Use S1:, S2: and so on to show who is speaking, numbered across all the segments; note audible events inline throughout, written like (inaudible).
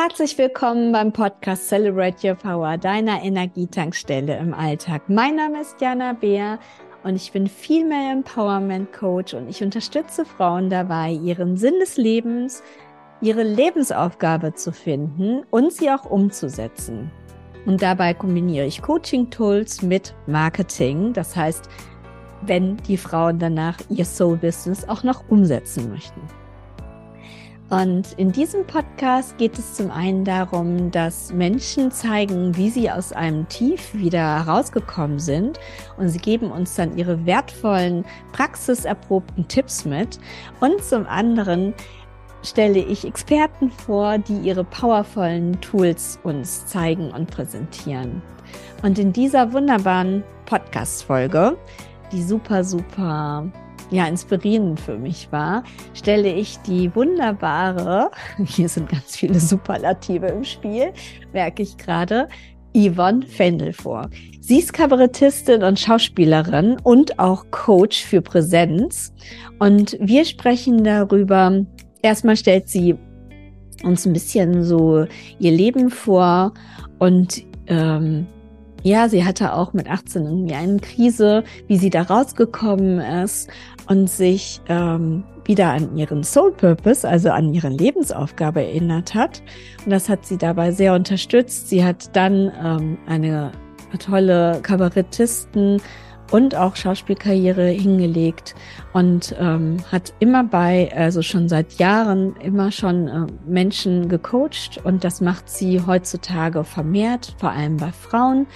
S1: Herzlich willkommen beim Podcast Celebrate Your Power, deiner Energietankstelle im Alltag. Mein Name ist Jana Beer und ich bin Female Empowerment Coach und ich unterstütze Frauen dabei, ihren Sinn des Lebens, ihre Lebensaufgabe zu finden und sie auch umzusetzen. Und dabei kombiniere ich Coaching-Tools mit Marketing. Das heißt, wenn die Frauen danach ihr Soul-Business auch noch umsetzen möchten. Und in diesem Podcast geht es zum einen darum, dass Menschen zeigen, wie sie aus einem Tief wieder herausgekommen sind. Und sie geben uns dann ihre wertvollen, praxiserprobten Tipps mit. Und zum anderen stelle ich Experten vor, die ihre powervollen Tools uns zeigen und präsentieren. Und in dieser wunderbaren Podcast-Folge, die super, super ja, inspirierend für mich war, stelle ich die wunderbare, (laughs) hier sind ganz viele Superlative im Spiel, merke ich gerade, Yvonne Fendel vor. Sie ist Kabarettistin und Schauspielerin und auch Coach für Präsenz. Und wir sprechen darüber, erstmal stellt sie uns ein bisschen so ihr Leben vor und ähm, ja, sie hatte auch mit 18 irgendwie eine Krise, wie sie da rausgekommen ist und sich ähm, wieder an ihren Soul Purpose, also an ihre Lebensaufgabe erinnert hat. Und das hat sie dabei sehr unterstützt. Sie hat dann ähm, eine tolle Kabarettisten und auch Schauspielkarriere hingelegt und ähm, hat immer bei, also schon seit Jahren, immer schon äh, Menschen gecoacht und das macht sie heutzutage vermehrt, vor allem bei Frauen.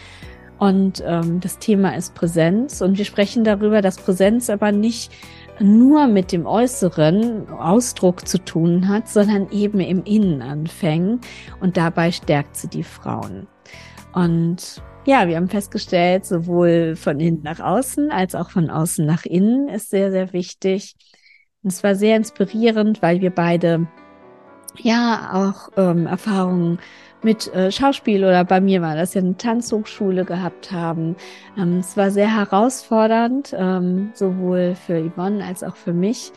S1: Und ähm, das Thema ist Präsenz. Und wir sprechen darüber, dass Präsenz aber nicht nur mit dem äußeren Ausdruck zu tun hat, sondern eben im Innen anfängt. Und dabei stärkt sie die Frauen. Und ja, wir haben festgestellt, sowohl von innen nach außen als auch von außen nach innen ist sehr, sehr wichtig. Und es war sehr inspirierend, weil wir beide ja auch ähm, Erfahrungen mit äh, Schauspiel oder bei mir war das ja eine Tanzhochschule gehabt haben. Ähm, es war sehr herausfordernd, ähm, sowohl für Yvonne als auch für mich,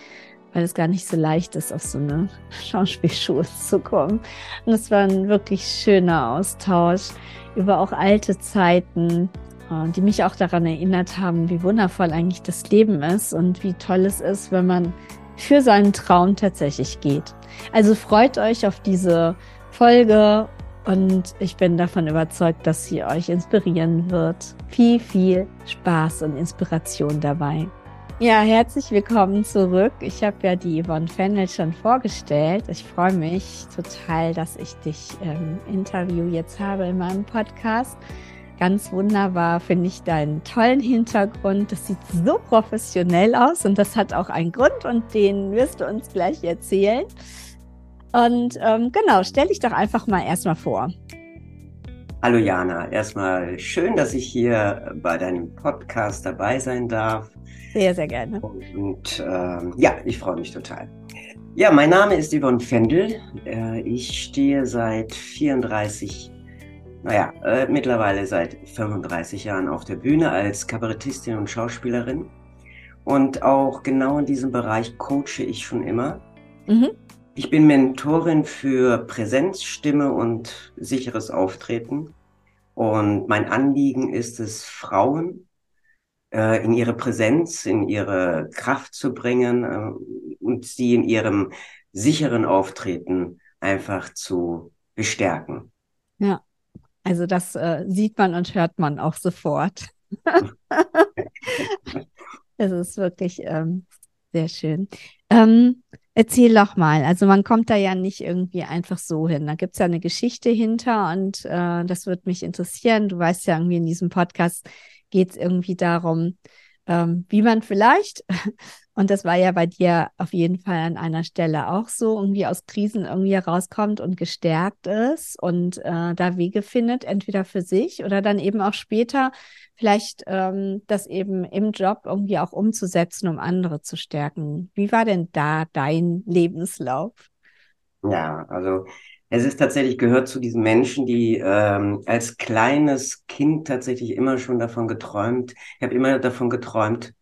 S1: weil es gar nicht so leicht ist, auf so eine (laughs) Schauspielschule zu kommen. Und es war ein wirklich schöner Austausch über auch alte Zeiten, äh, die mich auch daran erinnert haben, wie wundervoll eigentlich das Leben ist und wie toll es ist, wenn man für seinen Traum tatsächlich geht. Also freut euch auf diese Folge und ich bin davon überzeugt, dass sie euch inspirieren wird. Viel, viel Spaß und Inspiration dabei. Ja, herzlich willkommen zurück. Ich habe ja die Yvonne Fennel schon vorgestellt. Ich freue mich total, dass ich dich im Interview jetzt habe in meinem Podcast. Ganz wunderbar finde ich deinen tollen Hintergrund. Das sieht so professionell aus und das hat auch einen Grund und den wirst du uns gleich erzählen. Und ähm, genau, stell dich doch einfach mal erstmal vor.
S2: Hallo Jana, erstmal schön, dass ich hier bei deinem Podcast dabei sein darf.
S1: Sehr, sehr gerne.
S2: Und ähm, ja, ich freue mich total. Ja, mein Name ist Yvonne Fendel. Äh, ich stehe seit 34, naja, äh, mittlerweile seit 35 Jahren auf der Bühne als Kabarettistin und Schauspielerin. Und auch genau in diesem Bereich coache ich schon immer. Mhm. Ich bin Mentorin für Präsenz, Stimme und sicheres Auftreten. Und mein Anliegen ist es, Frauen äh, in ihre Präsenz, in ihre Kraft zu bringen äh, und sie in ihrem sicheren Auftreten einfach zu bestärken.
S1: Ja, also das äh, sieht man und hört man auch sofort. (laughs) (laughs) Es ist wirklich ähm, sehr schön. Ähm, Erzähl doch mal. Also man kommt da ja nicht irgendwie einfach so hin. Da gibt's ja eine Geschichte hinter und äh, das würde mich interessieren. Du weißt ja irgendwie in diesem Podcast geht's irgendwie darum, ähm, wie man vielleicht, und das war ja bei dir auf jeden Fall an einer Stelle auch so, irgendwie aus Krisen irgendwie herauskommt und gestärkt ist und äh, da Wege findet, entweder für sich oder dann eben auch später vielleicht ähm, das eben im Job irgendwie auch umzusetzen, um andere zu stärken. Wie war denn da dein Lebenslauf?
S2: Ja, also es ist tatsächlich gehört zu diesen Menschen, die ähm, als kleines Kind tatsächlich immer schon davon geträumt, ich habe immer davon geträumt,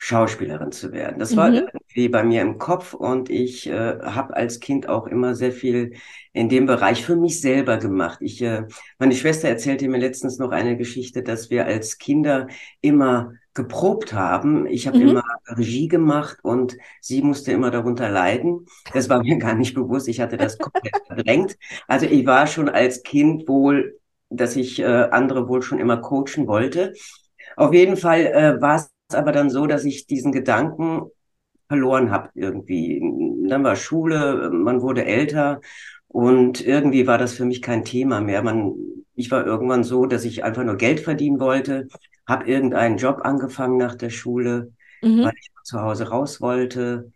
S2: Schauspielerin zu werden. Das war
S1: Mhm.
S2: irgendwie bei mir im Kopf und ich äh, habe als Kind auch immer sehr viel in dem Bereich für mich selber gemacht. Ich, äh, meine Schwester erzählte mir letztens noch eine Geschichte, dass wir als Kinder immer geprobt haben. Ich habe
S1: Mhm.
S2: immer Regie gemacht und sie musste immer darunter leiden. Das war mir (laughs) gar nicht bewusst. Ich hatte das komplett (laughs) verdrängt. Also ich war schon als Kind wohl, dass ich äh, andere wohl schon immer coachen wollte. Auf jeden Fall äh, war es aber dann so, dass ich diesen Gedanken verloren habe irgendwie. Dann war Schule, man wurde älter und irgendwie war das für mich kein Thema mehr. Man, ich war irgendwann so, dass ich einfach nur Geld verdienen wollte, habe irgendeinen Job angefangen nach der Schule,
S1: Mhm.
S2: weil ich zu Hause raus wollte.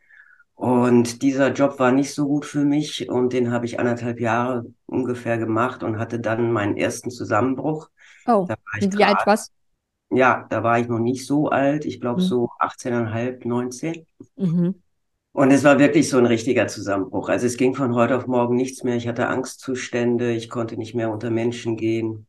S2: Und dieser Job war nicht so gut für mich und den habe ich anderthalb Jahre ungefähr gemacht und hatte dann meinen ersten Zusammenbruch.
S1: Oh,
S2: Da war ich
S1: und wie alt warst
S2: ja, da war ich noch nicht so alt, ich glaube
S1: du?
S2: so 18,5, 19.
S1: Mhm.
S2: Und es war wirklich so ein richtiger Zusammenbruch. Also es ging von heute auf morgen nichts mehr. Ich hatte Angstzustände, ich konnte nicht mehr unter Menschen gehen,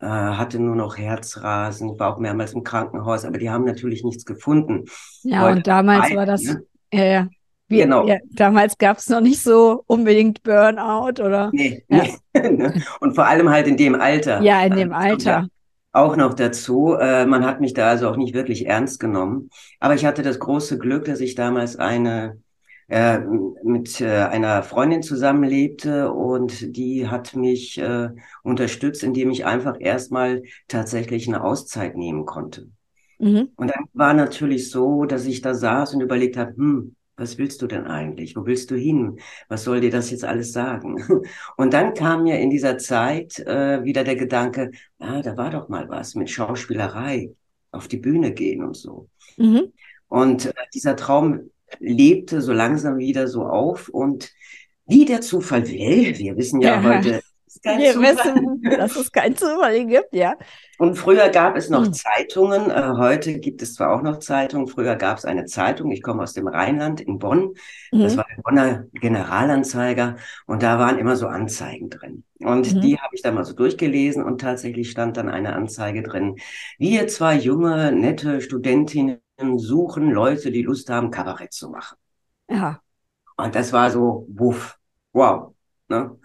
S2: äh, hatte nur noch Herzrasen, war auch mehrmals im Krankenhaus, aber die haben natürlich nichts gefunden.
S1: Ja,
S2: Heute
S1: und damals
S2: weiß,
S1: war das,
S2: ne?
S1: ja, ja. Wir,
S2: Genau.
S1: ja, damals gab es noch nicht so unbedingt Burnout oder,
S2: Nee,
S1: ja,
S2: nee. (laughs) Und vor allem halt in dem Alter.
S1: ja, in dem
S2: kommt ja
S1: Alter.
S2: Auch noch dazu. Äh, man hat mich da also auch nicht wirklich ernst genommen. Aber ich hatte das große Glück, dass ich damals eine äh, mit äh, einer Freundin zusammenlebte und die hat mich äh, unterstützt, indem ich einfach erstmal tatsächlich eine Auszeit nehmen konnte.
S1: Mhm.
S2: Und dann war natürlich so, dass ich da saß und überlegt habe, hm, was willst du denn eigentlich? Wo willst du hin? Was soll dir das jetzt alles sagen? (laughs) Und dann kam mir in dieser Zeit äh, wieder der Gedanke, ah, da war doch mal was mit Schauspielerei, auf die Bühne gehen und so.
S1: Mhm.
S2: Und äh, dieser Traum lebte so langsam wieder so auf und wie der Zufall will, wir wissen ja
S1: Ja,
S2: heute, ist kein
S1: wir
S2: Zufall.
S1: wissen, dass es kein Zufall gibt, ja.
S2: Und früher gab es noch
S1: Mhm.
S2: Zeitungen, äh, heute gibt es zwar auch noch Zeitungen, früher gab es eine Zeitung, ich komme aus dem Rheinland in Bonn, das
S1: Mhm.
S2: war der Bonner Generalanzeiger und da waren immer so Anzeigen drin. Und
S1: Mhm.
S2: die habe ich dann mal so durchgelesen und tatsächlich stand dann eine Anzeige drin. Wir zwei junge, nette Studentinnen suchen Leute, die Lust haben, Kabarett zu machen.
S1: Ja.
S2: Und das war so, wuff, wow. Ne?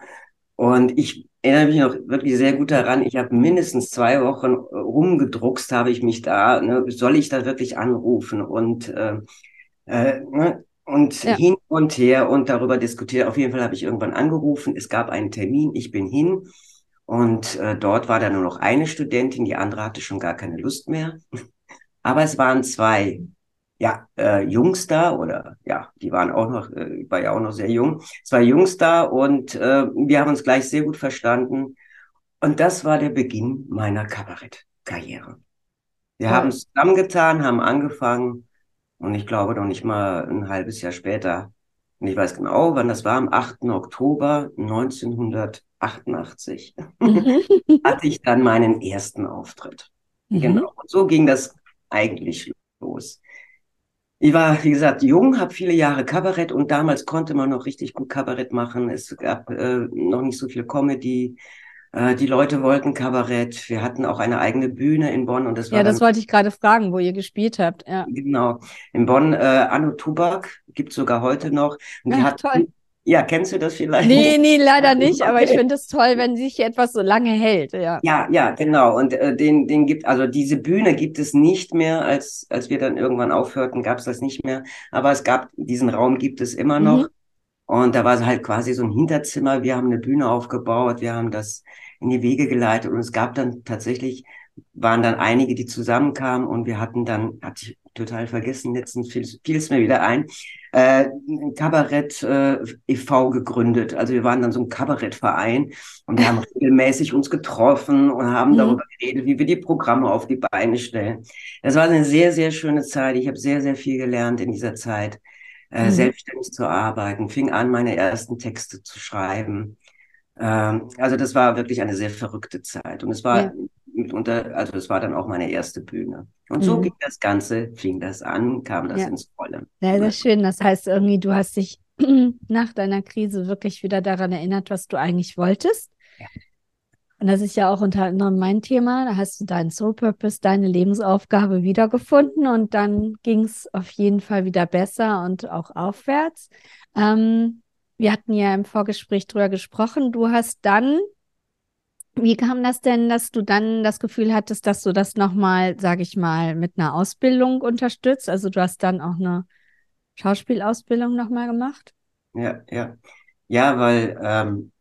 S2: Und ich erinnere mich noch wirklich sehr gut daran, ich habe mindestens zwei Wochen äh, rumgedruckst, habe ich mich da, ne, soll ich da wirklich anrufen und, äh, äh, ne, und
S1: Ja.
S2: hin und her und darüber diskutiert. Auf jeden Fall habe ich irgendwann angerufen, es gab einen Termin, ich bin hin und äh, dort war dann nur noch eine Studentin, die andere hatte schon gar keine Lust mehr. (laughs) Aber es waren zwei, ja, äh, Jungs da oder ja, die waren auch noch, äh, ich war ja auch noch sehr jung, zwei Jungs da und äh, wir haben uns gleich sehr gut verstanden. Und das war der Beginn meiner Kabarettkarriere. Wir haben
S1: Toll.
S2: es zusammengetan, haben angefangen und ich glaube noch nicht mal ein halbes Jahr später, und ich weiß genau, wann das war, am 8. Oktober 1988
S1: Mhm. (laughs)
S2: hatte ich dann meinen ersten Auftritt.
S1: Mhm.
S2: Genau. Und so ging das eigentlich los. Ich war, wie gesagt, jung, habe viele Jahre Kabarett und damals konnte man noch richtig gut Kabarett machen. Es gab äh, noch nicht so viel Comedy. Äh, die Leute wollten Kabarett. Wir hatten auch eine eigene Bühne in Bonn und das war
S1: Ja,
S2: dann
S1: das wollte ich gerade fragen, wo ihr gespielt habt. Ja.
S2: genau in Bonn. Äh, Anno Tubak gibt's sogar heute noch. Und die
S1: Ach,
S2: hatten,
S1: toll.
S2: Ja, kennst du das vielleicht?
S1: Nee, nee, leider (laughs) nicht, aber ich finde es toll, wenn sich etwas so lange hält. Ja.
S2: Ja, ja, genau. Und äh, den, den gibt, also diese Bühne gibt es nicht mehr, als, als wir dann irgendwann aufhörten, gab es das nicht mehr. Aber es gab, diesen Raum gibt es immer noch.
S1: Mhm.
S2: Und da war es halt quasi so ein Hinterzimmer. Wir haben eine Bühne aufgebaut, wir haben das in die Wege geleitet und es gab dann tatsächlich, waren dann einige, die zusammenkamen und wir hatten dann, hatte ich total vergessen, letztens fiel es mir wieder ein, äh, ein Kabarett äh, e.V. gegründet. Also wir waren dann so ein Kabarettverein und wir haben (laughs) regelmäßig uns getroffen und haben
S1: Mhm.
S2: darüber geredet, wie wir die Programme auf die Beine stellen. Das war eine sehr, sehr schöne Zeit. Ich habe sehr, sehr viel gelernt in dieser Zeit äh,
S1: Mhm.
S2: selbstständig zu arbeiten, fing an, meine ersten Texte zu schreiben. Ähm, also das war wirklich eine sehr verrückte Zeit. Und es war
S1: Ja.
S2: Mitunter, also es war dann auch meine erste Bühne. Und so
S1: Mhm.
S2: ging das Ganze, fing das an, kam das
S1: Ja.
S2: ins Rollen.
S1: Sehr, sehr schön. Das heißt irgendwie, du hast dich (clears throat) nach deiner Krise wirklich wieder daran erinnert, was du eigentlich wolltest. Und das ist ja auch unter anderem mein Thema. Da hast du deinen Soul Purpose, deine Lebensaufgabe wiedergefunden und dann ging es auf jeden Fall wieder besser und auch aufwärts. Ähm, wir hatten ja im Vorgespräch drüber gesprochen. Du hast dann, wie kam das denn, dass du dann das Gefühl hattest, dass du das nochmal, sage ich mal, mit einer Ausbildung unterstützt? Also du hast dann auch eine Schauspielausbildung nochmal gemacht?
S2: Ja, ja. Ja, weil ähm,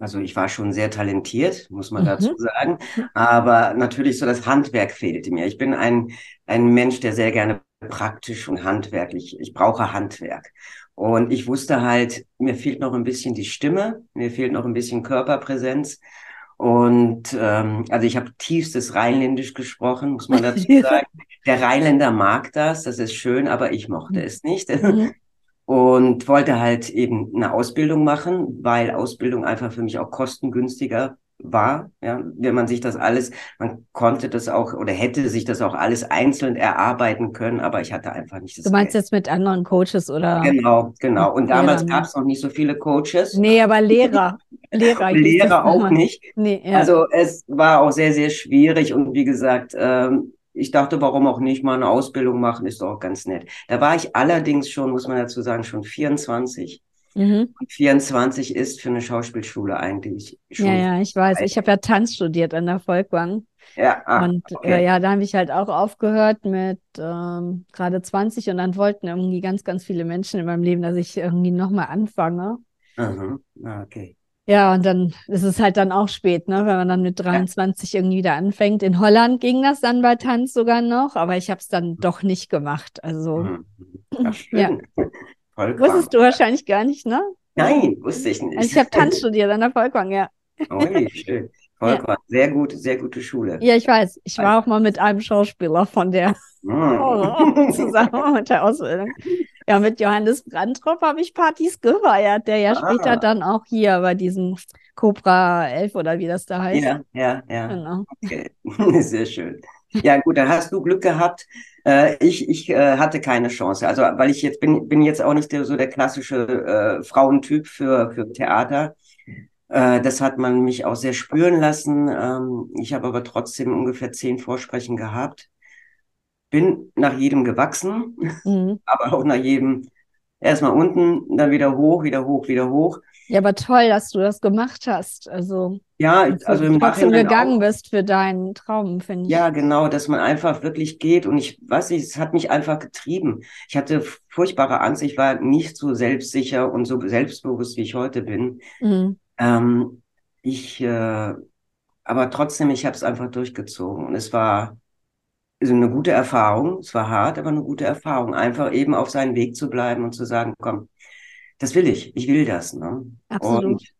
S2: also ich war schon sehr talentiert, muss man mhm. dazu sagen. Aber natürlich so das Handwerk fehlte mir. Ich bin ein, ein Mensch, der sehr gerne praktisch und handwerklich, ich brauche Handwerk. Und ich wusste halt, mir fehlt noch ein bisschen die Stimme, mir fehlt noch ein bisschen Körperpräsenz. Und ähm, also ich habe tiefstes Rheinländisch gesprochen, muss man dazu (laughs) sagen. Der Rheinländer mag das, das ist schön, aber ich mochte es nicht. Und wollte halt eben eine Ausbildung machen, weil Ausbildung einfach für mich auch kostengünstiger war. Ja, wenn man sich das alles, man konnte das auch oder hätte sich das auch alles einzeln erarbeiten können, aber ich hatte einfach nicht das.
S1: Du meinst Geld. jetzt mit anderen Coaches oder?
S2: Genau, genau. Und damals gab es noch nicht so viele Coaches.
S1: Nee, aber Lehrer.
S2: Lehrer, Lehrer auch nicht. Nee, ja. Also es war auch sehr, sehr schwierig und wie gesagt, ähm, ich dachte, warum auch nicht mal eine Ausbildung machen, ist doch auch ganz nett. Da war ich allerdings schon, muss man dazu sagen, schon 24. Mhm. Und 24 ist für eine Schauspielschule eigentlich schon.
S1: Ja, ja, ich weiß. Ich habe ja Tanz studiert an der Volkwang.
S2: Ja,
S1: ah, und okay. äh, ja, da habe ich halt auch aufgehört mit ähm, gerade 20 und dann wollten irgendwie ganz, ganz viele Menschen in meinem Leben, dass ich irgendwie nochmal anfange.
S2: Mhm. Okay.
S1: Ja, und dann ist es halt dann auch spät, ne? wenn man dann mit 23 ja. irgendwie wieder anfängt. In Holland ging das dann bei Tanz sogar noch, aber ich habe es dann doch nicht gemacht. Also,
S2: mhm. (laughs) ja,
S1: Ja. Wusstest du wahrscheinlich gar nicht, ne?
S2: Nein, wusste ich nicht.
S1: Also ich habe Tanz studiert an der Volkwang, ja.
S2: Oh, schön. Volkwang, ja. sehr gut, sehr gute Schule.
S1: Ja, ich weiß. Ich war auch mal mit einem Schauspieler von der mm. (laughs) zusammen mit der Ausbildung. Ja, mit Johannes Brandtropf habe ich Partys gefeiert, der ja ah. später dann auch hier bei diesem Cobra 11 oder wie das da heißt.
S2: Ja, ja, ja. Genau. Okay. (laughs) Sehr schön. Ja, gut, dann hast du Glück gehabt. Äh, ich ich äh, hatte keine Chance. Also, weil ich jetzt bin, bin jetzt auch nicht der, so der klassische äh, Frauentyp für, für Theater. Äh, das hat man mich auch sehr spüren lassen. Ähm, ich habe aber trotzdem ungefähr zehn Vorsprechen gehabt bin nach jedem gewachsen, mhm. (laughs) aber auch nach jedem erstmal unten, dann wieder hoch, wieder hoch, wieder hoch.
S1: Ja, aber toll, dass du das gemacht hast. Also
S2: ja, also im
S1: trotzdem gegangen auch, bist für deinen Traum, finde ich.
S2: Ja, genau, dass man einfach wirklich geht und ich weiß nicht, es hat mich einfach getrieben. Ich hatte furchtbare Angst, ich war nicht so selbstsicher und so selbstbewusst, wie ich heute bin. Mhm. Ähm, ich, äh, aber trotzdem, ich habe es einfach durchgezogen und es war also eine gute Erfahrung. Es war hart, aber eine gute Erfahrung. Einfach eben auf seinen Weg zu bleiben und zu sagen, komm, das will ich, ich will das. Ne?
S1: Absolut.
S2: Und,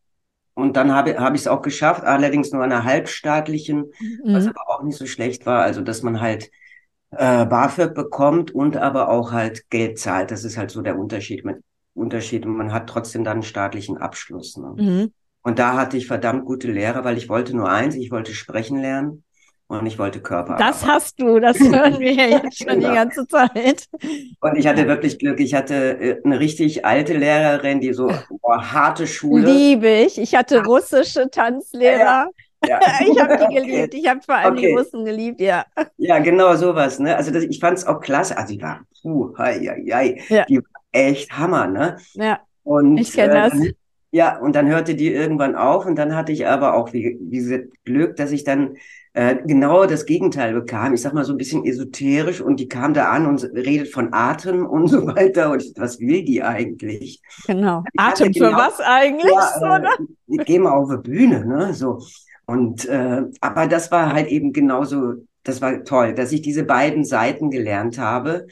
S2: und dann habe hab ich es auch geschafft, allerdings nur einer halbstaatlichen, mhm. was aber auch nicht so schlecht war. Also, dass man halt äh, BAföG bekommt und aber auch halt Geld zahlt. Das ist halt so der Unterschied mit Unterschied. Und man hat trotzdem dann einen staatlichen Abschluss. Ne? Mhm. Und da hatte ich verdammt gute Lehrer, weil ich wollte nur eins, ich wollte sprechen lernen und ich wollte Körper.
S1: Das hast du, das (laughs) hören wir ja jetzt schon genau. die ganze Zeit.
S2: Und ich hatte wirklich Glück. Ich hatte äh, eine richtig alte Lehrerin, die so boah, harte Schule.
S1: Liebe ich. Ich hatte russische Tanzlehrer. Ja. (laughs) ich habe die geliebt. Ich habe vor allem okay. die Russen geliebt, ja.
S2: Ja, genau sowas. Ne? Also das, ich fand es auch klasse. Also die war, puh, hei, hei, hei. Ja. die war echt Hammer. Ne?
S1: Ja.
S2: Und,
S1: ich kenne äh, das.
S2: Ja, und dann hörte die irgendwann auf und dann hatte ich aber auch, wie, wie gesagt, Glück, dass ich dann äh, genau das Gegenteil bekam. Ich sag mal so ein bisschen esoterisch und die kam da an und redet von Atem (laughs) und so weiter. Und ich, was will die eigentlich?
S1: Genau. Atem für genau, was eigentlich? Ja,
S2: ne? äh, geh mal auf die Bühne, ne? So. Und äh, aber das war halt eben genauso, das war toll, dass ich diese beiden Seiten gelernt habe.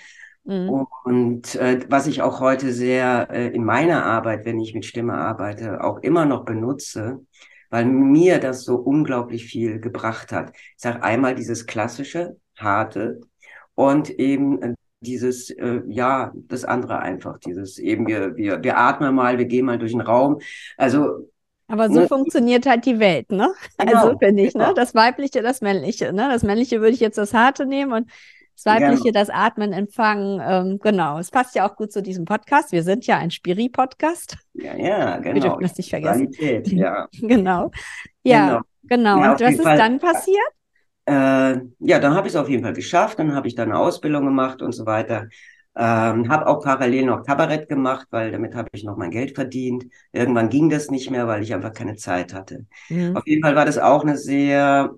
S2: Mhm. Und äh, was ich auch heute sehr äh, in meiner Arbeit, wenn ich mit Stimme arbeite, auch immer noch benutze, weil mir das so unglaublich viel gebracht hat. Ich sage einmal dieses klassische, harte und eben äh, dieses, äh, ja, das andere einfach, dieses eben, wir, wir, wir atmen mal, wir gehen mal durch den Raum. Also
S1: aber so ne? funktioniert halt die Welt, ne? (laughs) Genau, also finde ich, ne? genau. ne? Das Weibliche, das Männliche, ne? Das Männliche würde ich jetzt das Harte nehmen und das Weibliche, das Atmen, Empfangen, ähm, genau. Es passt ja auch gut zu diesem Podcast. Wir sind ja ein Spiri-Podcast.
S2: Ja, ja, (laughs) genau.
S1: Wir dürfen das nicht vergessen.
S2: Qualität, ja. (laughs)
S1: genau. Ja. Genau. Genau.
S2: Ja,
S1: Und was ist
S2: Fall.
S1: dann passiert?
S2: Äh, ja, dann habe ich es auf jeden Fall geschafft. Dann habe ich dann eine Ausbildung gemacht und so weiter. Ähm, habe auch parallel noch Kabarett gemacht, weil damit habe ich noch mein Geld verdient. Irgendwann ging das nicht mehr, weil ich einfach keine Zeit hatte.
S1: Mhm.
S2: Auf jeden Fall war das auch eine sehr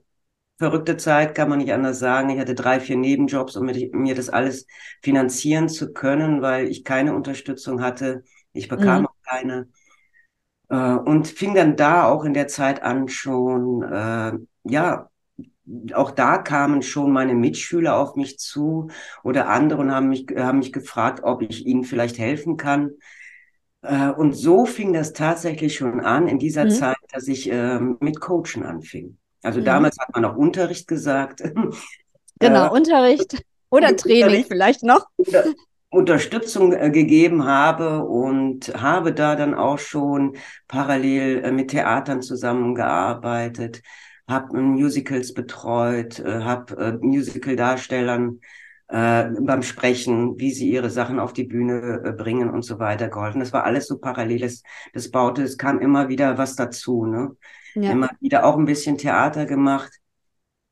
S2: verrückte Zeit, kann man nicht anders sagen. Ich hatte drei, vier Nebenjobs, um mir, das alles finanzieren zu können, weil ich keine Unterstützung hatte. Ich bekam
S1: Mhm.
S2: auch keine. Äh, und fing dann da auch in der Zeit an schon, äh, ja, auch da kamen schon meine Mitschüler auf mich zu oder andere und haben mich, haben mich gefragt, ob ich ihnen vielleicht helfen kann. Äh, und so fing das tatsächlich schon an in dieser
S1: Mhm.
S2: Zeit, dass ich äh, mit Coachen anfing. Also
S1: Mhm.
S2: damals hat man auch Unterricht gesagt. (laughs)
S1: Genau,
S2: Äh,
S1: Unterricht oder Training
S2: Unterricht.
S1: vielleicht noch. (laughs)
S2: Unterstützung äh, gegeben habe und habe da dann auch schon parallel äh, mit Theatern zusammengearbeitet, habe Musicals betreut, äh, habe äh, Musical-Darstellern äh, beim Sprechen, wie sie ihre Sachen auf die Bühne äh, bringen und so weiter geholfen. Das war alles so parallel. Das, das baute, es kam immer wieder was dazu, ne?
S1: Ja.
S2: Immer wieder auch ein bisschen Theater gemacht.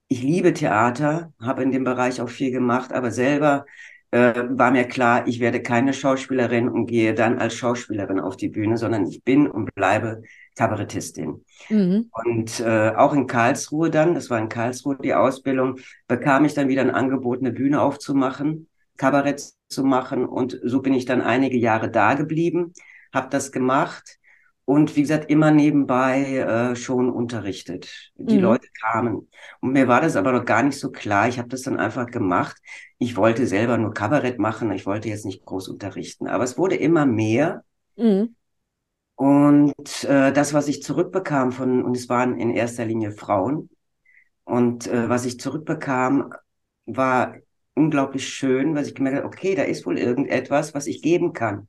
S2: Ich liebe Theater, habe in dem Bereich auch viel gemacht, aber selber äh, war mir klar, ich werde keine Schauspielerin und gehe dann als Schauspielerin auf die Bühne, sondern ich bin und bleibe Kabarettistin.
S1: Mhm.
S2: Und äh, auch in Karlsruhe dann, das war in Karlsruhe die Ausbildung, bekam ich dann wieder ein Angebot, eine Bühne aufzumachen, Kabarett zu machen. Und so bin ich dann einige Jahre da geblieben, habe das gemacht und wie gesagt, immer nebenbei äh, schon unterrichtet. Die
S1: Mhm.
S2: Leute kamen. Und mir war das aber noch gar nicht so klar. Ich habe das dann einfach gemacht. Ich wollte selber nur Kabarett machen. Ich wollte jetzt nicht groß unterrichten. Aber es wurde immer mehr.
S1: Mhm.
S2: Und äh, das, was ich zurückbekam von, und es waren in erster Linie Frauen, und äh, was ich zurückbekam, war unglaublich schön, weil ich gemerkt habe, okay, da ist wohl irgendetwas, was ich geben kann.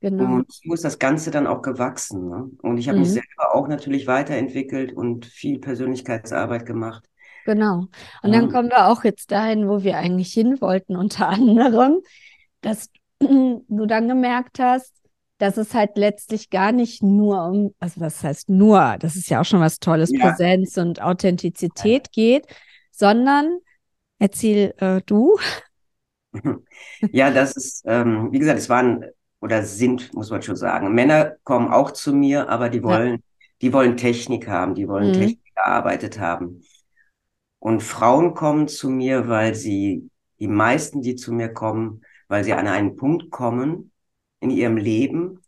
S1: Genau.
S2: Und so ist das Ganze dann auch gewachsen. Ne? Und ich habe mich
S1: Mhm.
S2: selber auch natürlich weiterentwickelt und viel Persönlichkeitsarbeit gemacht.
S1: Genau. Und dann
S2: Ja.
S1: kommen wir auch jetzt dahin, wo wir eigentlich hin wollten, unter (laughs) anderem, dass (clears throat) du dann gemerkt hast, dass es halt letztlich gar nicht nur um, also was heißt nur, das ist ja auch schon was Tolles,
S2: Ja.
S1: Präsenz und Authentizität geht, sondern erzähl äh, du. (laughs)
S2: Ja, das ist, ähm, wie gesagt, es waren oder sind, muss man schon sagen. Männer kommen auch zu mir, aber die
S1: Ja.
S2: wollen, die wollen Technik haben, die wollen
S1: Mhm.
S2: Technik erarbeitet haben. Und Frauen kommen zu mir, weil sie, die meisten, die zu mir kommen, weil sie an einen Punkt kommen in ihrem Leben,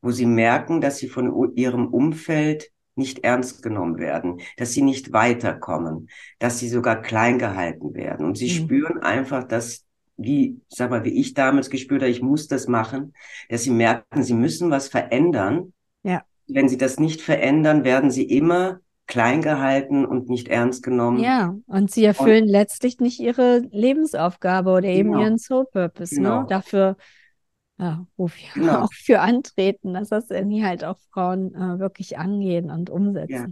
S2: wo sie merken, dass sie von ihrem Umfeld nicht ernst genommen werden, dass sie nicht weiterkommen, dass sie sogar klein gehalten werden. Und sie
S1: Mhm.
S2: spüren einfach, dass, wie, sag mal, wie ich damals gespürt habe, ich muss das machen, dass sie merken, sie müssen was verändern.
S1: Ja.
S2: Wenn sie das nicht verändern, werden sie immer klein gehalten und nicht ernst genommen.
S1: Ja, und sie erfüllen letztlich nicht ihre Lebensaufgabe oder eben
S2: Genau.
S1: ihren Soul Purpose, ne?
S2: Genau.
S1: Dafür, ja, wo wir
S2: Genau. (laughs)
S1: auch für antreten, dass das irgendwie halt auch Frauen äh, wirklich angehen und umsetzen.
S2: Ja,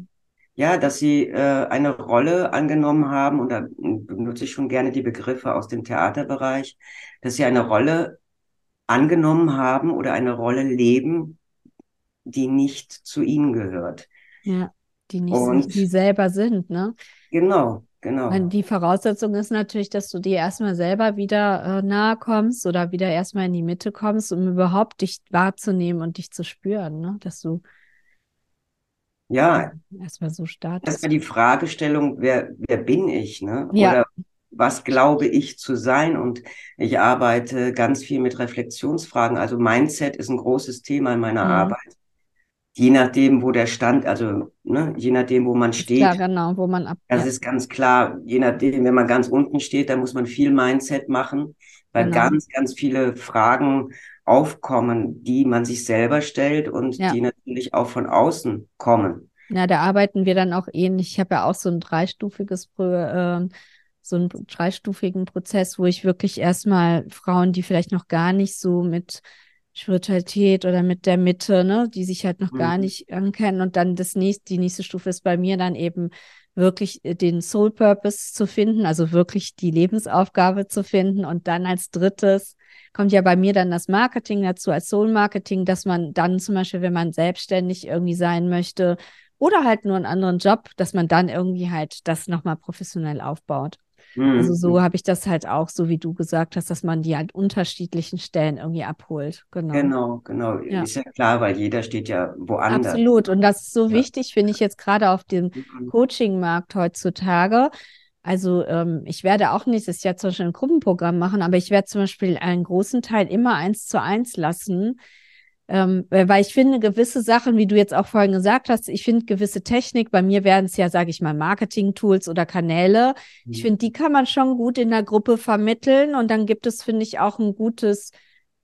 S2: dass sie äh, eine Rolle angenommen haben, und da benutze ich schon gerne die Begriffe aus dem Theaterbereich, dass sie eine Rolle angenommen haben oder eine Rolle leben, die nicht zu ihnen gehört.
S1: Ja, die nicht
S2: Und-
S1: so, die selber sind, ne?
S2: Genau, genau.
S1: Weil die Voraussetzung ist natürlich, dass du dir erstmal selber wieder äh, nahe kommst oder wieder erstmal in die Mitte kommst, um überhaupt dich wahrzunehmen und dich zu spüren, ne? Dass du
S2: Ja,
S1: erstmal so startest.
S2: erstmal die Fragestellung, wer, wer bin ich, ne?
S1: Ja.
S2: Oder was glaube ich zu sein? Und ich arbeite ganz viel mit Reflexionsfragen. Also Mindset ist ein großes Thema in meiner
S1: Mhm.
S2: Arbeit. Je nachdem, wo der Stand, also ne, je nachdem, wo man steht,
S1: Ja, genau, wo man ab.
S2: Das ist ganz klar, je nachdem, wenn man ganz unten steht, da muss man viel Mindset machen, weil
S1: Genau.
S2: ganz, ganz viele Fragen aufkommen, die man sich selber stellt und
S1: Ja.
S2: die natürlich auch von außen kommen.
S1: Ja, da arbeiten wir dann auch ähnlich. Ich habe ja auch so ein dreistufiges, ähm, so einen dreistufigen Prozess, wo ich wirklich erstmal Frauen, die vielleicht noch gar nicht so mit Spiritualität oder mit der Mitte, ne, die sich halt noch gar
S2: Mhm.
S1: nicht ankennen und dann das nächste, die nächste Stufe ist bei mir dann eben wirklich äh, den Soul Purpose zu finden, also wirklich die Lebensaufgabe zu finden und dann als drittes kommt ja bei mir dann das Marketing dazu als Soul Marketing, dass man dann zum Beispiel, wenn man selbstständig irgendwie sein möchte, oder halt nur einen anderen Job, dass man dann irgendwie halt das nochmal professionell aufbaut. Mhm. Also so habe ich das halt auch, so wie du gesagt hast, dass man die halt unterschiedlichen Stellen irgendwie abholt. Genau.
S2: Genau, genau. Ja. Ist ja klar, weil jeder steht ja woanders.
S1: Absolut. Und das ist so ja. wichtig, finde ich jetzt gerade auf dem mhm. Coaching-Markt heutzutage. Also ähm, ich werde auch nächstes Jahr zum Beispiel ein Gruppenprogramm machen, aber ich werde zum Beispiel einen großen Teil immer eins zu eins lassen, ähm, weil ich finde, gewisse Sachen, wie du jetzt auch vorhin gesagt hast, ich finde gewisse Technik, bei mir werden es ja, sage ich mal, Marketing-Tools oder Kanäle. Mhm. Ich finde, die kann man schon gut in der Gruppe vermitteln und dann gibt es, finde ich, auch ein gutes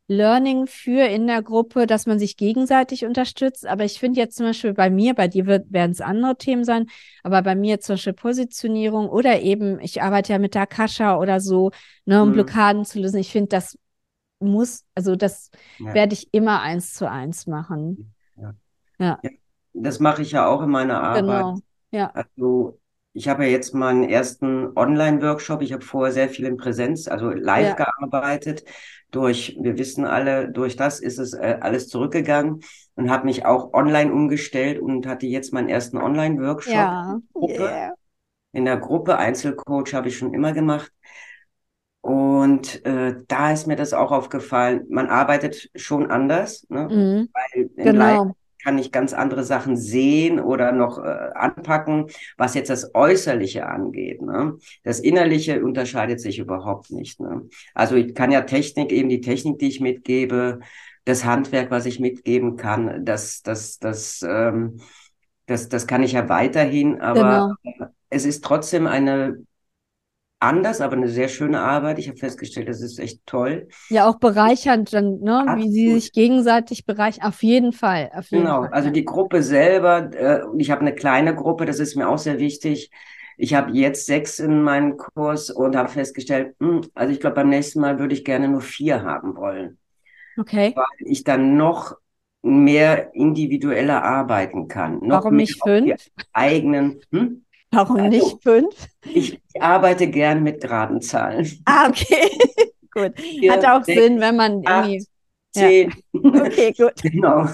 S1: Learning für in der Gruppe, dass man sich gegenseitig unterstützt. Aber ich finde jetzt zum Beispiel bei mir, bei dir werden es andere Themen sein, aber bei mir zum Beispiel Positionierung oder eben, ich arbeite ja mit der Kascha oder so, ne, um mhm. Blockaden zu lösen. Ich finde, das muss, also das ja. werde ich immer eins zu eins machen.
S2: Ja. ja. ja. Das mache ich ja auch in meiner Arbeit. Genau.
S1: Ja.
S2: Also ich habe ja jetzt meinen ersten Online-Workshop. Ich habe vorher sehr viel in Präsenz, also live gearbeitet. Durch, wir wissen alle, durch das ist es äh, alles zurückgegangen und habe mich auch online umgestellt und hatte jetzt meinen ersten Online-Workshop. Ja. Yeah. In der Gruppe Einzelcoach habe ich schon immer gemacht. Und äh, da ist mir das auch aufgefallen. Man arbeitet schon anders, ne? Mhm. weil in genau. Live kann ich ganz andere Sachen sehen oder noch äh, anpacken, was jetzt das Äußerliche angeht. Ne? Das Innerliche unterscheidet sich überhaupt nicht. Ne? Also ich kann ja Technik, eben die Technik, die ich mitgebe, das Handwerk, was ich mitgeben kann, das, das, das, ähm, das, das kann ich ja weiterhin, aber genau. es ist trotzdem eine anders, aber eine sehr schöne Arbeit. Ich habe festgestellt, das ist echt toll.
S1: Ja, auch bereichernd, dann, ne? wie sie sich gegenseitig bereichern. Auf jeden Fall. Auf jeden
S2: genau,
S1: Fall.
S2: also die Gruppe selber, äh, ich habe eine kleine Gruppe, das ist mir auch sehr wichtig. Ich habe jetzt sechs in meinem Kurs und habe festgestellt, mh, hm, also ich glaube, beim nächsten Mal würde ich gerne nur vier haben wollen.
S1: Okay.
S2: Weil ich dann noch mehr individueller arbeiten kann.
S1: Noch Warum nicht fünf?
S2: Eigenen. Hm?
S1: Warum also, nicht fünf?
S2: Ich, arbeite gern mit geraden Zahlen.
S1: Ah, okay. (laughs) gut. Vier, Hat auch sechs, Sinn, wenn man irgendwie.
S2: Zehn.
S1: Ja. Okay, gut. (laughs)
S2: genau.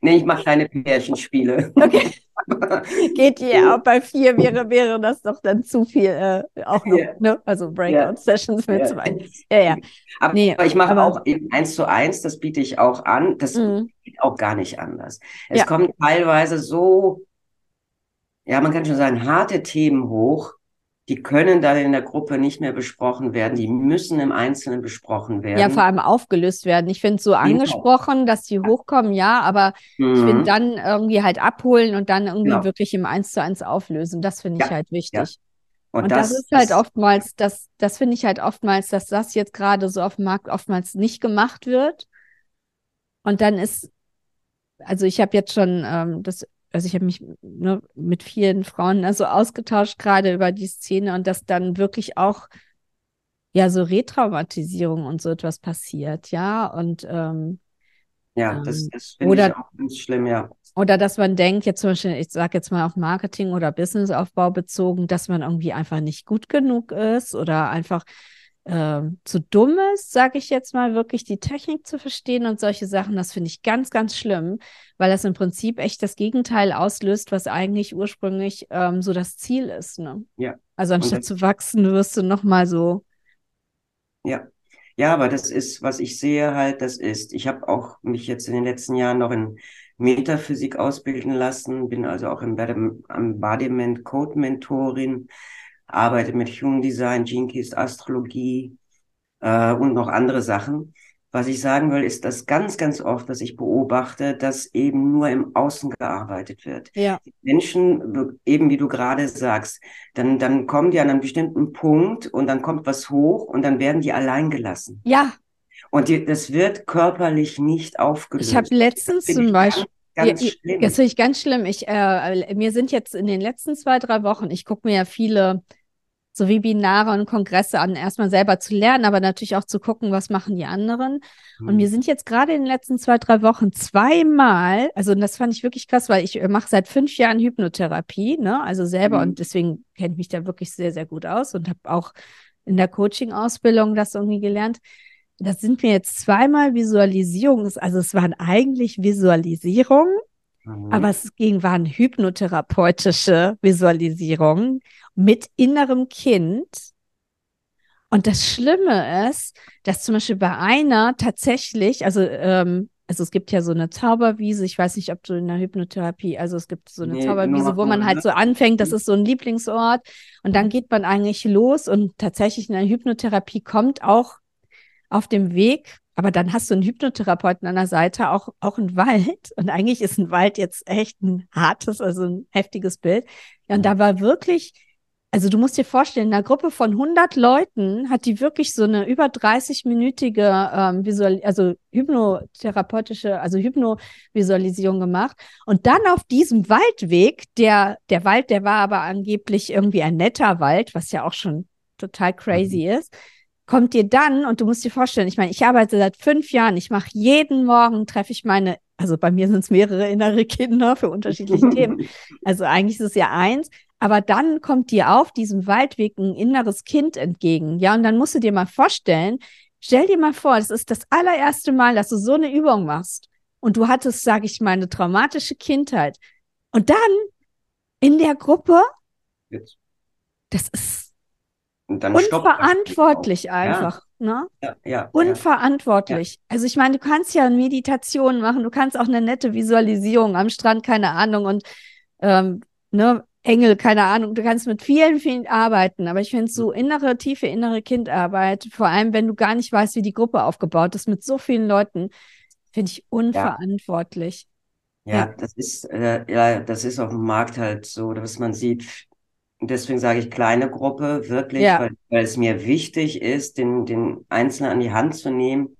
S2: Nee, ich mache keine Pärchenspiele.
S1: Okay. (laughs) Geht ihr auch bei vier wäre, wäre das doch dann zu viel, äh, auch noch, yeah. ne? Also Breakout-Sessions yeah. mit yeah. zwei. Ja, ja.
S2: Aber, nee, aber ich mache auch eben eins zu eins, das biete ich auch an. Das mhm. geht auch gar nicht anders. Es ja. kommen teilweise so ja, man kann schon sagen, harte Themen hoch. Die können dann in der Gruppe nicht mehr besprochen werden. Die müssen im Einzelnen besprochen werden.
S1: Ja, vor allem aufgelöst werden. Ich finde es so genau. angesprochen, dass die hochkommen, ja, aber mhm. ich finde dann irgendwie halt abholen und dann irgendwie genau. wirklich im Eins zu eins auflösen. Das finde ich ja. halt wichtig. Ja. Und, und das, das, ist halt oftmals, das, das finde ich halt oftmals, dass das jetzt gerade so auf dem Markt oftmals nicht gemacht wird. Und dann ist, also ich habe jetzt schon ähm, das also ich habe mich ne, mit vielen Frauen also ausgetauscht gerade über die Szene und dass dann wirklich auch ja so Retraumatisierung und so etwas passiert, ja und ähm,
S2: ja, das, ähm, das finde ich auch ganz schlimm, ja.
S1: Oder dass man denkt, jetzt zum Beispiel, ich sage jetzt mal auf Marketing oder Businessaufbau bezogen, dass man irgendwie einfach nicht gut genug ist oder einfach äh, zu dumm ist, sage ich jetzt mal, wirklich die Technik zu verstehen und solche Sachen, das finde ich ganz, ganz schlimm, weil das im Prinzip echt das Gegenteil auslöst, was eigentlich ursprünglich ähm, so das Ziel ist. Ne?
S2: Ja.
S1: Also anstatt zu wachsen, wirst du nochmal so.
S2: Ja. Ja, aber das ist, was ich sehe halt, das ist, ich habe auch mich jetzt in den letzten Jahren noch in Metaphysik ausbilden lassen, bin also auch im Embodiment Code Mentorin arbeite mit Human Design, Gene Astrologie äh, und noch andere Sachen. Was ich sagen will, ist, dass ganz, ganz oft, dass ich beobachte, dass eben nur im Außen gearbeitet wird.
S1: Ja.
S2: Menschen, eben wie du gerade sagst, dann, dann kommen die an einen bestimmten Punkt und dann kommt was hoch und dann werden die allein gelassen.
S1: Ja.
S2: Und die, das wird körperlich nicht aufgelöst.
S1: Ich habe letztens zum Beispiel, Ganz ja, schlimm. Das finde ich ganz schlimm. Ich, äh, mir sind jetzt in den letzten zwei, drei Wochen, ich gucke mir ja viele so Webinare und Kongresse an, erstmal selber zu lernen, aber natürlich auch zu gucken, was machen die anderen. Mhm. Und mir sind jetzt gerade in den letzten zwei, drei Wochen zweimal, also das fand ich wirklich krass, weil ich mache seit fünf Jahren Hypnotherapie, ne, also selber mhm. und deswegen kenne ich mich da wirklich sehr, sehr gut aus und habe auch in der Coaching-Ausbildung das irgendwie gelernt das sind mir jetzt zweimal Visualisierungen, also es waren eigentlich Visualisierungen, Mhm. Aber es ging, waren hypnotherapeutische Visualisierungen mit innerem Kind. Und das Schlimme ist, dass zum Beispiel bei einer tatsächlich, also ähm, also es gibt ja so eine Zauberwiese, ich weiß nicht, ob du in der Hypnotherapie, also es gibt so eine nee, Zauberwiese, wo man halt so anfängt, das ist so ein Lieblingsort. Und dann geht man eigentlich los und tatsächlich in der Hypnotherapie kommt auch auf dem Weg, aber dann hast du einen Hypnotherapeuten an der Seite, auch, auch ein Wald und eigentlich ist ein Wald jetzt echt ein hartes, also ein heftiges Bild. Ja, und da war wirklich also du musst dir vorstellen, in einer Gruppe von 100 Leuten hat die wirklich so eine über 30-minütige ähm, Visual also hypnotherapeutische, also Hypnovisualisierung gemacht. Und dann auf diesem Waldweg, der, der Wald, der war aber angeblich irgendwie ein netter Wald, was ja auch schon total crazy mhm. ist, kommt dir dann, und du musst dir vorstellen, ich meine, ich arbeite seit fünf Jahren, ich mache jeden Morgen, treffe ich meine also bei mir sind es mehrere innere Kinder für unterschiedliche Themen. (laughs) Also eigentlich ist es ja eins. Aber dann kommt dir auf diesem Waldweg ein inneres Kind entgegen. Ja, und dann musst du dir mal vorstellen, stell dir mal vor, das ist das allererste Mal, dass du so eine Übung machst. Und du hattest, sage ich mal, eine traumatische Kindheit. Und dann in der Gruppe, Jetzt. das ist unverantwortlich einfach. Ja. Ne? Ja, ja, Unverantwortlich. Also ich meine, du kannst ja Meditationen machen, du kannst auch eine nette Visualisierung am Strand, keine Ahnung, und ähm, ne, Engel, keine Ahnung, du kannst mit vielen, vielen arbeiten, aber ich finde so innere, tiefe innere Kindarbeit, vor allem wenn du gar nicht weißt, wie die Gruppe aufgebaut ist, mit so vielen Leuten, finde ich unverantwortlich.
S2: Ja, ja, das ist, äh, ja, das ist auf dem Markt halt so, dass man sieht, deswegen sage ich kleine Gruppe, wirklich, ja. weil, weil es mir wichtig ist, den, den Einzelnen an die Hand zu nehmen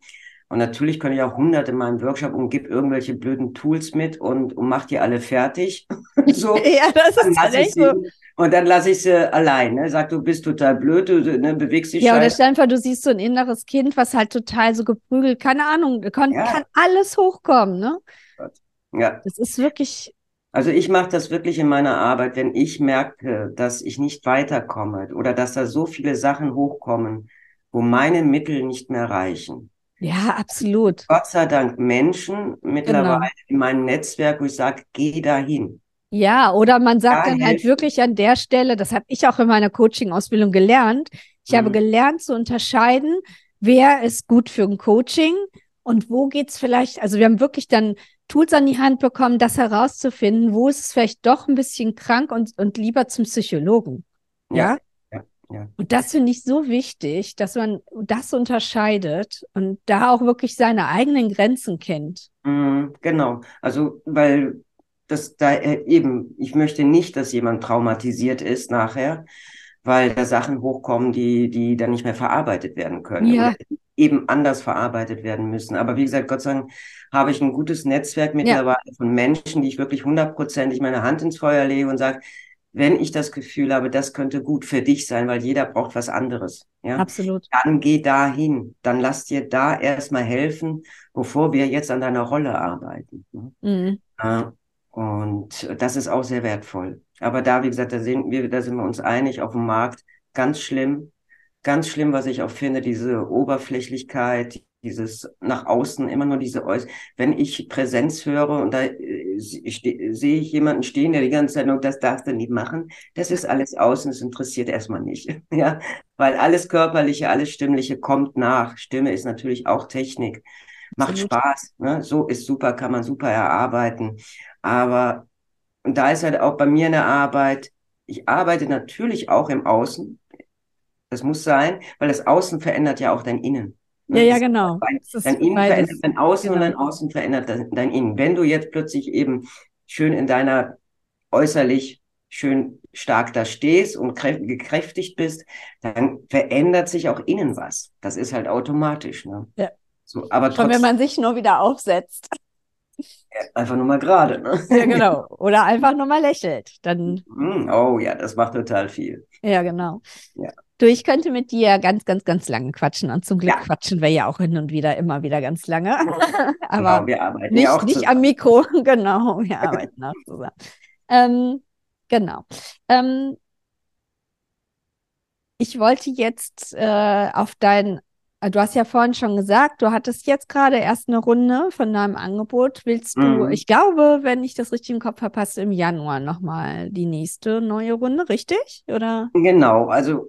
S2: und natürlich könnte ich auch hundert in meinem Workshop und gib irgendwelche blöden Tools mit und, und mach die alle fertig. (laughs) so. (laughs) Ja, das ist echt so. Und dann lasse ich sie allein. Ne? Sag, du bist total blöd, du ne, bewegst dich.
S1: Ja, oder stell einfach, du siehst so ein inneres Kind, was halt total so geprügelt, keine Ahnung, kann, ja. kann alles hochkommen, ne? Ja. Das ist wirklich.
S2: Also ich mache das wirklich in meiner Arbeit, wenn ich merke, dass ich nicht weiterkomme oder dass da so viele Sachen hochkommen, wo meine Mittel nicht mehr reichen
S1: ja, absolut.
S2: Gott sei Dank Menschen mittlerweile genau. in meinem Netzwerk, wo ich sage, geh dahin.
S1: Ja, oder man sagt da dann halt wirklich an der Stelle, das habe ich auch in meiner Coaching-Ausbildung gelernt. Ich mhm. habe gelernt zu unterscheiden, wer ist gut für ein Coaching und wo geht's vielleicht, also wir haben wirklich dann Tools an die Hand bekommen, das herauszufinden, wo ist es vielleicht doch ein bisschen krank und, und lieber zum Psychologen. Ja. ja? Ja. Und das finde ich so wichtig, dass man das unterscheidet und da auch wirklich seine eigenen Grenzen kennt.
S2: Mm, genau. Also, weil das da äh, eben, ich möchte nicht, dass jemand traumatisiert ist nachher, weil da Sachen hochkommen, die, die dann nicht mehr verarbeitet werden können. Ja. Eben anders verarbeitet werden müssen. Aber wie gesagt, Gott sei Dank habe ich ein gutes Netzwerk mittlerweile ja. von Menschen, die ich wirklich hundertprozentig meine Hand ins Feuer lege und sage, wenn ich das Gefühl habe, das könnte gut für dich sein, weil jeder braucht was anderes. Ja?
S1: Absolut.
S2: Dann geh dahin. Dann lass dir da erstmal helfen, bevor wir jetzt an deiner Rolle arbeiten. Ne? Mhm. Ja, und das ist auch sehr wertvoll. Aber da, wie gesagt, da sind wir, da sind wir uns einig auf dem Markt. Ganz schlimm. Ganz schlimm, was ich auch finde, diese Oberflächlichkeit, dieses nach außen, immer nur diese Äuß Wenn ich Präsenz höre und da äh, sehe ich jemanden stehen, der die ganze Zeit nur, das darfst du nicht machen, das ist alles außen, das interessiert erstmal nicht. (laughs) ja, weil alles Körperliche, alles Stimmliche kommt nach. Stimme ist natürlich auch Technik. Macht Absolut. Spaß. Ne? So ist super, kann man super erarbeiten. Aber und da ist halt auch bei mir eine Arbeit, ich arbeite natürlich auch im Außen. Das muss sein, weil das Außen verändert ja auch dein Innen.
S1: Ja, ja, genau.
S2: Dein Innen verändert dein Außen genau. und dein Außen verändert dein Innen. Wenn du jetzt plötzlich eben schön in deiner äußerlich schön stark da stehst und gekräftigt bist, dann verändert sich auch innen was. Das ist halt automatisch. Ne?
S1: Ja. So, aber trotzdem, wenn man sich nur wieder aufsetzt.
S2: Einfach nur mal gerade. Ne?
S1: Ja, genau. Oder einfach nur mal lächelt. Dann.
S2: Hm, oh ja, das macht total viel.
S1: Ja, genau. Ja. Du, ich könnte mit dir ganz, ganz, ganz lange quatschen. Und zum Glück ja. quatschen wir ja auch hin und wieder immer wieder ganz lange. (laughs) Aber genau, wir arbeiten nicht, ja auch nicht am Mikro. (laughs) genau, wir arbeiten auch zusammen. Ähm, genau. Ähm, ich wollte jetzt äh, auf dein du hast ja vorhin schon gesagt, du hattest jetzt gerade erst eine Runde von deinem Angebot. Willst du,
S2: Mhm.
S1: ich glaube, wenn ich das richtig im Kopf habe, hast du im Januar nochmal die nächste neue Runde, richtig? Oder?
S2: Genau, also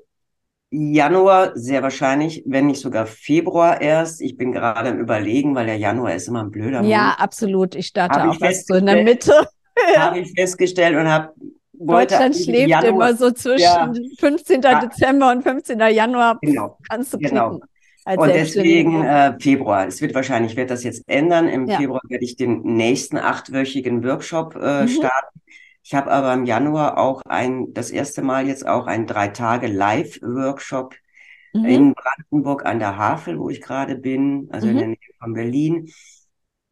S2: Januar sehr wahrscheinlich, wenn nicht sogar Februar erst. Ich bin gerade am Überlegen, weil der Januar ist immer ein blöder
S1: Ja,
S2: Monat.
S1: absolut. Ich starte
S2: Habe
S1: auch
S2: ich
S1: erst so in der Mitte. (laughs)
S2: Habe ich festgestellt und habe
S1: Deutschland schläft
S2: Januar-
S1: immer so zwischen
S2: Ja.
S1: 15.
S2: Ja.
S1: Dezember und 15. Januar.
S2: Genau.
S1: Kannst du
S2: Genau.
S1: knicken.
S2: Und deswegen äh, Februar. Es wird wahrscheinlich, ich werde das jetzt ändern. Im
S1: Ja.
S2: Februar werde ich den nächsten achtwöchigen Workshop äh,
S1: Mhm.
S2: starten. Ich habe aber im Januar auch ein, das erste Mal jetzt auch ein drei Tage Live-Workshop
S1: Mhm.
S2: in Brandenburg an der Havel, wo ich gerade bin, also in
S1: Mhm.
S2: der Nähe von Berlin,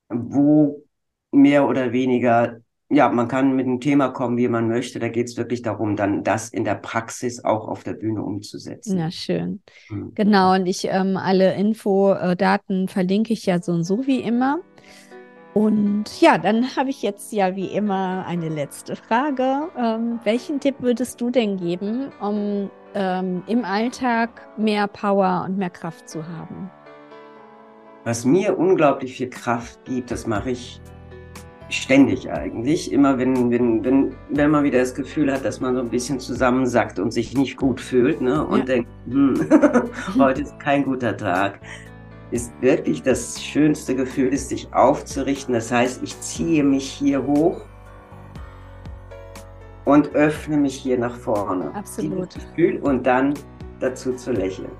S2: wo mehr oder weniger, ja, man kann mit einem Thema kommen, wie man möchte. Da geht es wirklich darum, dann das in der Praxis auch auf der Bühne umzusetzen.
S1: Ja, schön.
S2: Hm.
S1: Genau, und ich ähm, alle Infodaten verlinke ich ja so und so wie immer. Und ja, dann habe ich jetzt ja wie immer eine letzte Frage. Ähm, welchen Tipp würdest du denn geben, um ähm, im Alltag mehr Power und mehr Kraft zu haben?
S2: Was mir unglaublich viel Kraft gibt, das mache ich ständig eigentlich. Immer wenn, wenn, wenn, wenn man wieder das Gefühl hat, dass man so ein bisschen zusammensackt und sich nicht gut fühlt, ne? Und
S1: Ja.
S2: denkt, hm, (laughs) heute ist kein guter Tag. Ist wirklich das schönste Gefühl, ist sich aufzurichten. Das heißt, ich ziehe mich hier hoch und öffne mich hier nach vorne.
S1: Absolut.
S2: Dieses Gefühl und dann dazu zu lächeln.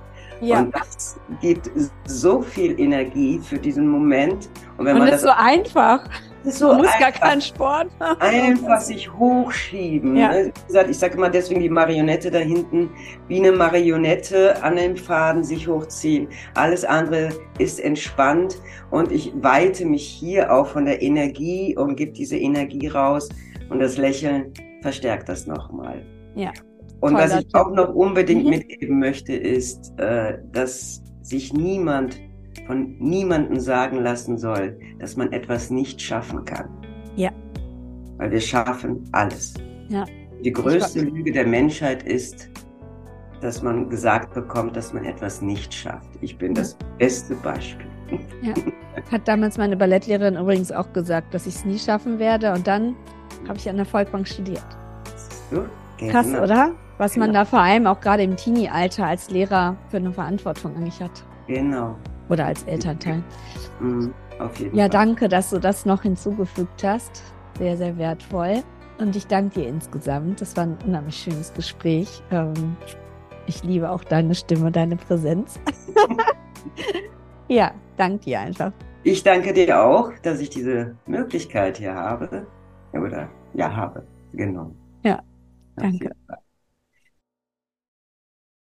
S1: Ja,
S2: Und das gibt so viel Energie für diesen Moment. Und wenn
S1: und
S2: man
S1: es ist
S2: das
S1: so einfach.
S2: Ist
S1: Du musst gar keinen Sport machen.
S2: einfach sich hochschieben.
S1: Ja.
S2: ne? Wie gesagt, ich sage immer deswegen die Marionette da hinten, wie eine Marionette an dem Faden sich hochziehen. Alles andere ist entspannt und ich weite mich hier auch von der Energie und gebe diese Energie raus und das Lächeln verstärkt das nochmal.
S1: Ja.
S2: Und was ich auch noch unbedingt
S1: Mhm.
S2: mitgeben möchte, ist, äh, dass sich niemand von niemandem sagen lassen soll, dass man etwas nicht schaffen kann.
S1: Ja.
S2: Weil wir schaffen alles.
S1: Ja.
S2: Die größte Lüge der Menschheit ist, dass man gesagt bekommt, dass man etwas nicht schafft. Ich bin das beste Beispiel. (laughs)
S1: Hat damals meine Ballettlehrerin übrigens auch gesagt, dass ich es nie schaffen werde. Und dann habe ich an der Volkbank studiert.
S2: So,
S1: Krass,
S2: genau.
S1: oder? Was man
S2: Genau.
S1: da vor allem auch gerade im Teenie-Alter als Lehrer für eine Verantwortung eigentlich hat.
S2: Genau.
S1: Oder als Elternteil.
S2: Mhm.
S1: Ja,
S2: Fall.
S1: danke, dass du das noch hinzugefügt hast. Sehr, sehr wertvoll. Und ich danke dir insgesamt. Das war ein unheimlich schönes Gespräch. Ähm, ich liebe auch deine Stimme, deine Präsenz. (laughs) ja, danke dir einfach.
S2: Ich danke dir auch, dass ich diese Möglichkeit hier habe. Oder ja, habe. Genau.
S1: Ja, danke.